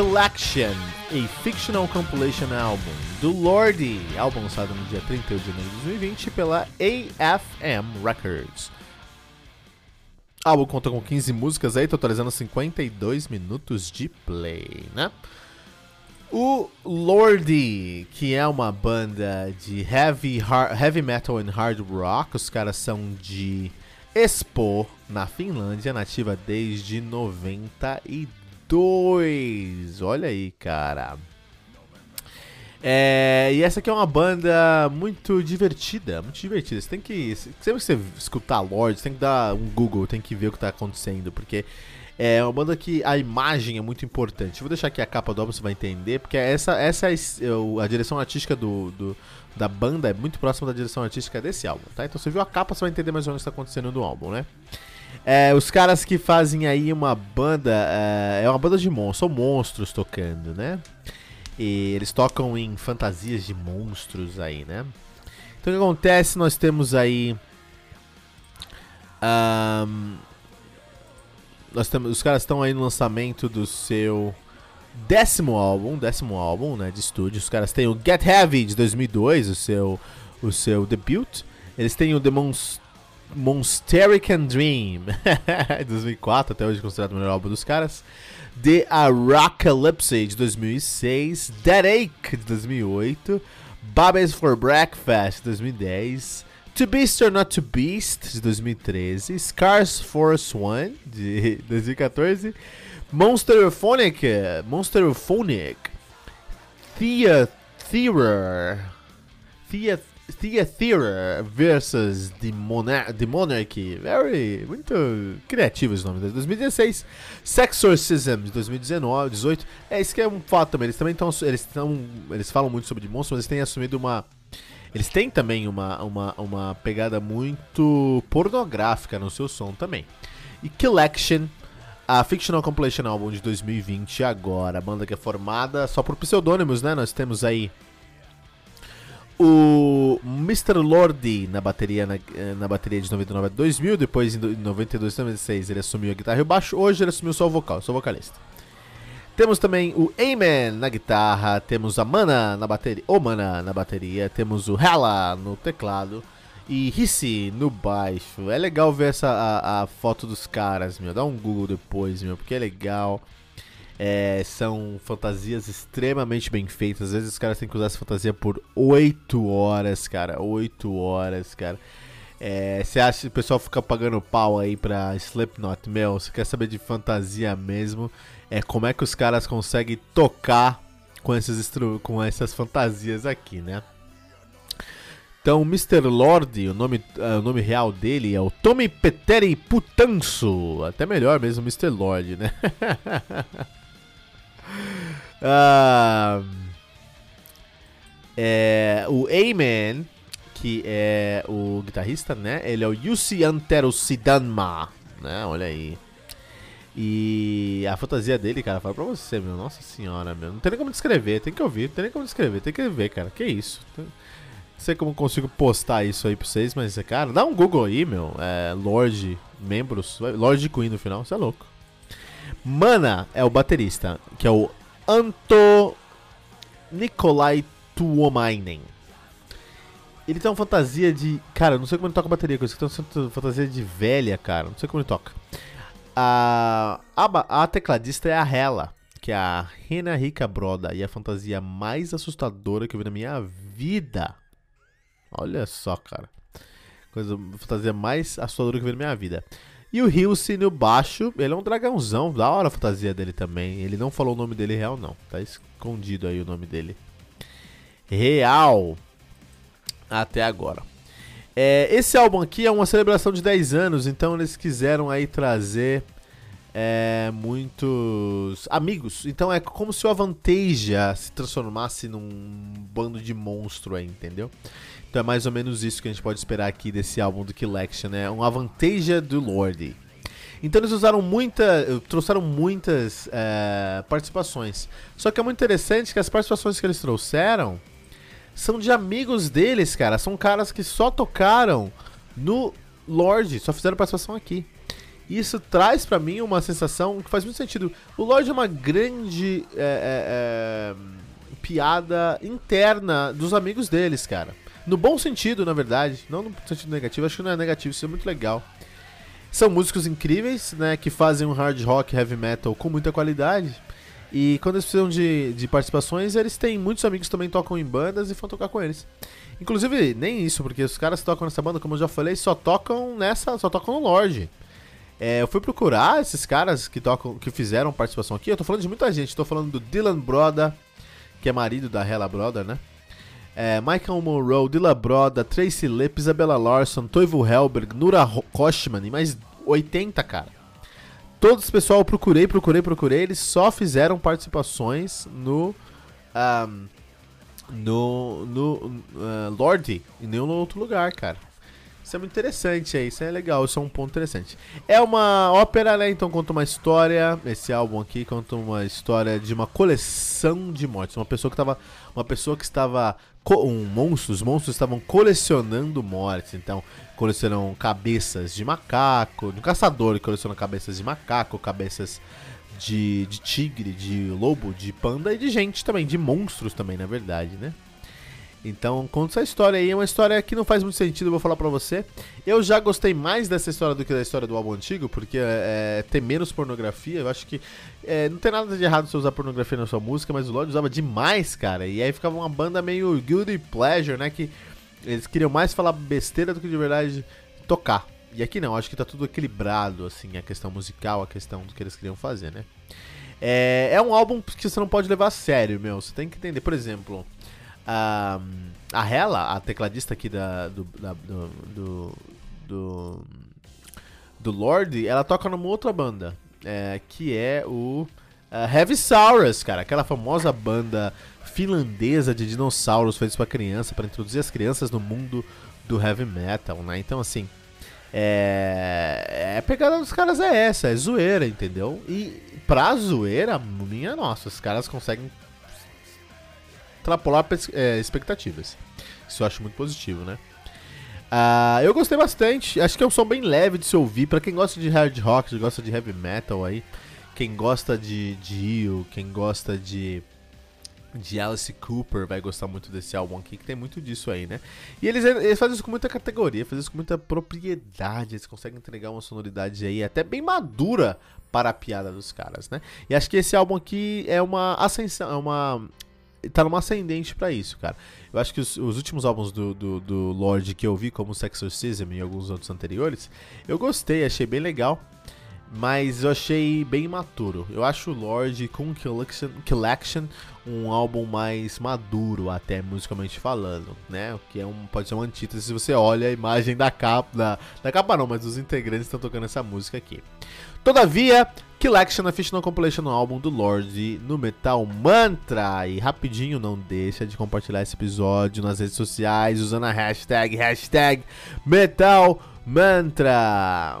Collection, a fictional compilation album do Lordi, álbum lançado no dia 31 de janeiro de 2020 pela AFM Records. O álbum conta com 15 músicas aí, totalizando 52 minutos de play, né? O Lordi, que é uma banda de heavy, hard, heavy metal and hard rock, os caras são de Espoo, na Finlândia, nativa desde 92. 2. Olha aí, cara. É, e essa aqui é uma banda muito divertida, muito divertida. Você tem que. Sempre que você escutar Lorde, tem que dar um Google, tem que ver o que está acontecendo, porque é uma banda que a imagem é muito importante. vou deixar aqui a capa do álbum, você vai entender, porque essa, essa é a direção artística do, do, da banda é muito próxima da direção artística desse álbum, tá? Então você viu a capa, você vai entender mais ou menos o que está acontecendo no álbum, né? É, os caras que fazem aí uma banda. É, é uma banda de monstros, são monstros tocando, né? E eles tocam em fantasias de monstros aí, né? Então o que acontece? Nós temos aí. Um, nós temos, os caras estão aí no lançamento do seu décimo álbum, décimo álbum, né, de estúdio. Os caras têm o Get Heavy de 2002, o seu, o seu debut. Eles têm o Demons Monsterican Dream, 2004, até hoje considerado o melhor álbum dos caras. The Arocalypse, de 2006. Dead Ache, de 2008. Babes for Breakfast, de 2010. To Beast or Not to Beast, de 2013. Scars Force One, de 2014. Monsterophonic, Monsterophonic. Thea Theater. Thea Theater versus The, Monar The Monarchy. Very, muito criativo esse nome. 2016. Sexorcism de 2019, 18. É, isso que é um fato também. Eles também estão. Eles, eles falam muito sobre monstros, mas eles têm assumido uma. Eles têm também uma, uma, uma pegada muito pornográfica no seu som também. E Collection, a Fictional Compilation Album de 2020 agora. A banda que é formada só por pseudônimos, né? Nós temos aí o Mr. Lordi na bateria, na, na, bateria de 99 a 2000, depois em 92 e 96 ele assumiu a guitarra e o baixo, hoje ele assumiu só o vocal, só o vocalista. Temos também o Amen na guitarra, temos a Mana na bateria, o Mana na bateria, temos o Hella no teclado e Hissi no baixo. É legal ver essa a, a foto dos caras, meu, dá um Google depois, meu, porque é legal. É, são fantasias extremamente bem feitas. Às vezes os caras têm que usar essa fantasia por 8 horas, cara. 8 horas, cara. É, você acha que o pessoal fica pagando pau aí pra Slipknot? Meu, você quer saber de fantasia mesmo? É como é que os caras conseguem tocar com, esses com essas fantasias aqui, né? Então, Mr. Lord, o nome, uh, o nome real dele é o Tommy Peteri Putanso. Até melhor mesmo, Mr. Lord, né? Uh, é, o A-Man, que é o guitarrista, né? Ele é o Yussi Antero Sidanma, né? Olha aí. E a fantasia dele, cara, fala pra você, meu. Nossa senhora, meu. Não tem nem como descrever, tem que ouvir, não tem nem como descrever, tem que ver, cara. Que isso? Não sei como consigo postar isso aí pra vocês, mas, cara, dá um Google aí, meu. É, Lorde, membros, Lorde Queen no final, você é louco. Mana é o baterista, que é o Anto Nikolai Tuomainen. Ele tem uma fantasia de. Cara, não sei como ele toca bateria com isso. Tem uma fantasia de velha, cara. Não sei como ele toca. A, a, a tecladista é a Hela, que é a Rena Rica Broda. E a fantasia mais assustadora que eu vi na minha vida. Olha só, cara. Coisa, fantasia mais assustadora que eu vi na minha vida. E o Hilse no baixo, ele é um dragãozão, da hora a fantasia dele também. Ele não falou o nome dele real, não. Tá escondido aí o nome dele. Real. Até agora. É, esse álbum aqui é uma celebração de 10 anos, então eles quiseram aí trazer é, muitos amigos. Então é como se o Avantasia se transformasse num bando de monstro aí, entendeu? Então é mais ou menos isso que a gente pode esperar aqui desse álbum do Collection, né? Um Avantasia do Lorde. Então eles usaram muita, trouxeram muitas é, participações. Só que é muito interessante que as participações que eles trouxeram são de amigos deles, cara. São caras que só tocaram no Lorde, só fizeram participação aqui. Isso traz para mim uma sensação que faz muito sentido. O Lorde é uma grande é, é, é, piada interna dos amigos deles, cara. No bom sentido, na verdade. Não no sentido negativo. Acho que não é negativo, isso é muito legal. São músicos incríveis, né? Que fazem um hard rock, heavy metal com muita qualidade. E quando eles precisam de, de participações, eles têm muitos amigos que também tocam em bandas e vão tocar com eles. Inclusive, nem isso, porque os caras que tocam nessa banda, como eu já falei, só tocam nessa. só tocam no Lorde. É, eu fui procurar esses caras que tocam, que fizeram participação aqui. Eu tô falando de muita gente, tô falando do Dylan Broda, que é marido da Hella Broda, né? é, Michael Monroe, Dilla Broda, Tracy Lipp, Isabella Larson, Toivo Helberg, Nura Koshman e mais 80, cara. Todos os pessoal eu procurei, procurei, procurei, eles só fizeram participações no. Um, no. no uh, Lorde e nenhum outro lugar, cara. Isso é muito interessante aí, isso é legal, isso é um ponto interessante. É uma ópera, né? Então conta uma história. Esse álbum aqui conta uma história de uma coleção de mortes. Uma pessoa que estava. Uma pessoa que estava. Um monstro, os monstros estavam colecionando mortes. Então, colecionam cabeças de macaco. Um caçador que coleciona cabeças de macaco, cabeças de, de tigre, de lobo, de panda e de gente também, de monstros também, na verdade, né? Então, conta essa história aí. É uma história que não faz muito sentido, eu vou falar pra você. Eu já gostei mais dessa história do que da história do álbum antigo, porque é, tem menos pornografia. Eu acho que é, não tem nada de errado você usar pornografia na sua música, mas o Lorde usava demais, cara. E aí ficava uma banda meio guilty pleasure, né? Que eles queriam mais falar besteira do que de verdade tocar. E aqui não, acho que tá tudo equilibrado, assim, a questão musical, a questão do que eles queriam fazer, né? É, é um álbum que você não pode levar a sério, meu. Você tem que entender, por exemplo. A, a Hela, a tecladista aqui da, do, da, do, do, do, do Lorde, ela toca numa outra banda, é, que é o uh, Heavy Saurus, cara, aquela famosa banda finlandesa de dinossauros feitos para criança, para introduzir as crianças no mundo do heavy metal, né? Então, assim, é, é a pegada dos caras é essa, é zoeira, entendeu? E pra zoeira, minha nossa, os caras conseguem extrapolar é, expectativas. Isso eu acho muito positivo, né? Uh, eu gostei bastante. Acho que é um som bem leve de se ouvir. para quem gosta de hard rock, gosta de heavy metal aí. Quem gosta de Dio, quem gosta de de Alice Cooper vai gostar muito desse álbum aqui, que tem muito disso aí, né? E eles, eles fazem isso com muita categoria, fazem isso com muita propriedade, eles conseguem entregar uma sonoridade aí até bem madura para a piada dos caras, né? E acho que esse álbum aqui é uma ascensão, é uma tá numa ascendente para isso, cara. Eu acho que os, os últimos álbuns do, do, do, Lorde que eu vi, como Sexorcism e alguns outros anteriores, eu gostei, achei bem legal. Mas eu achei bem imaturo. Eu acho o Lorde com Collection, Collection um álbum mais maduro, até musicalmente falando, né? O que é um, pode ser uma antítese se você olha a imagem da capa. Da, da capa não, mas dos integrantes estão tocando essa música aqui. Todavia, Collection é Fictional Compilation no álbum do Lorde no Metal Mantra. E rapidinho, não deixa de compartilhar esse episódio nas redes sociais usando a hashtag, hashtag Metal Mantra.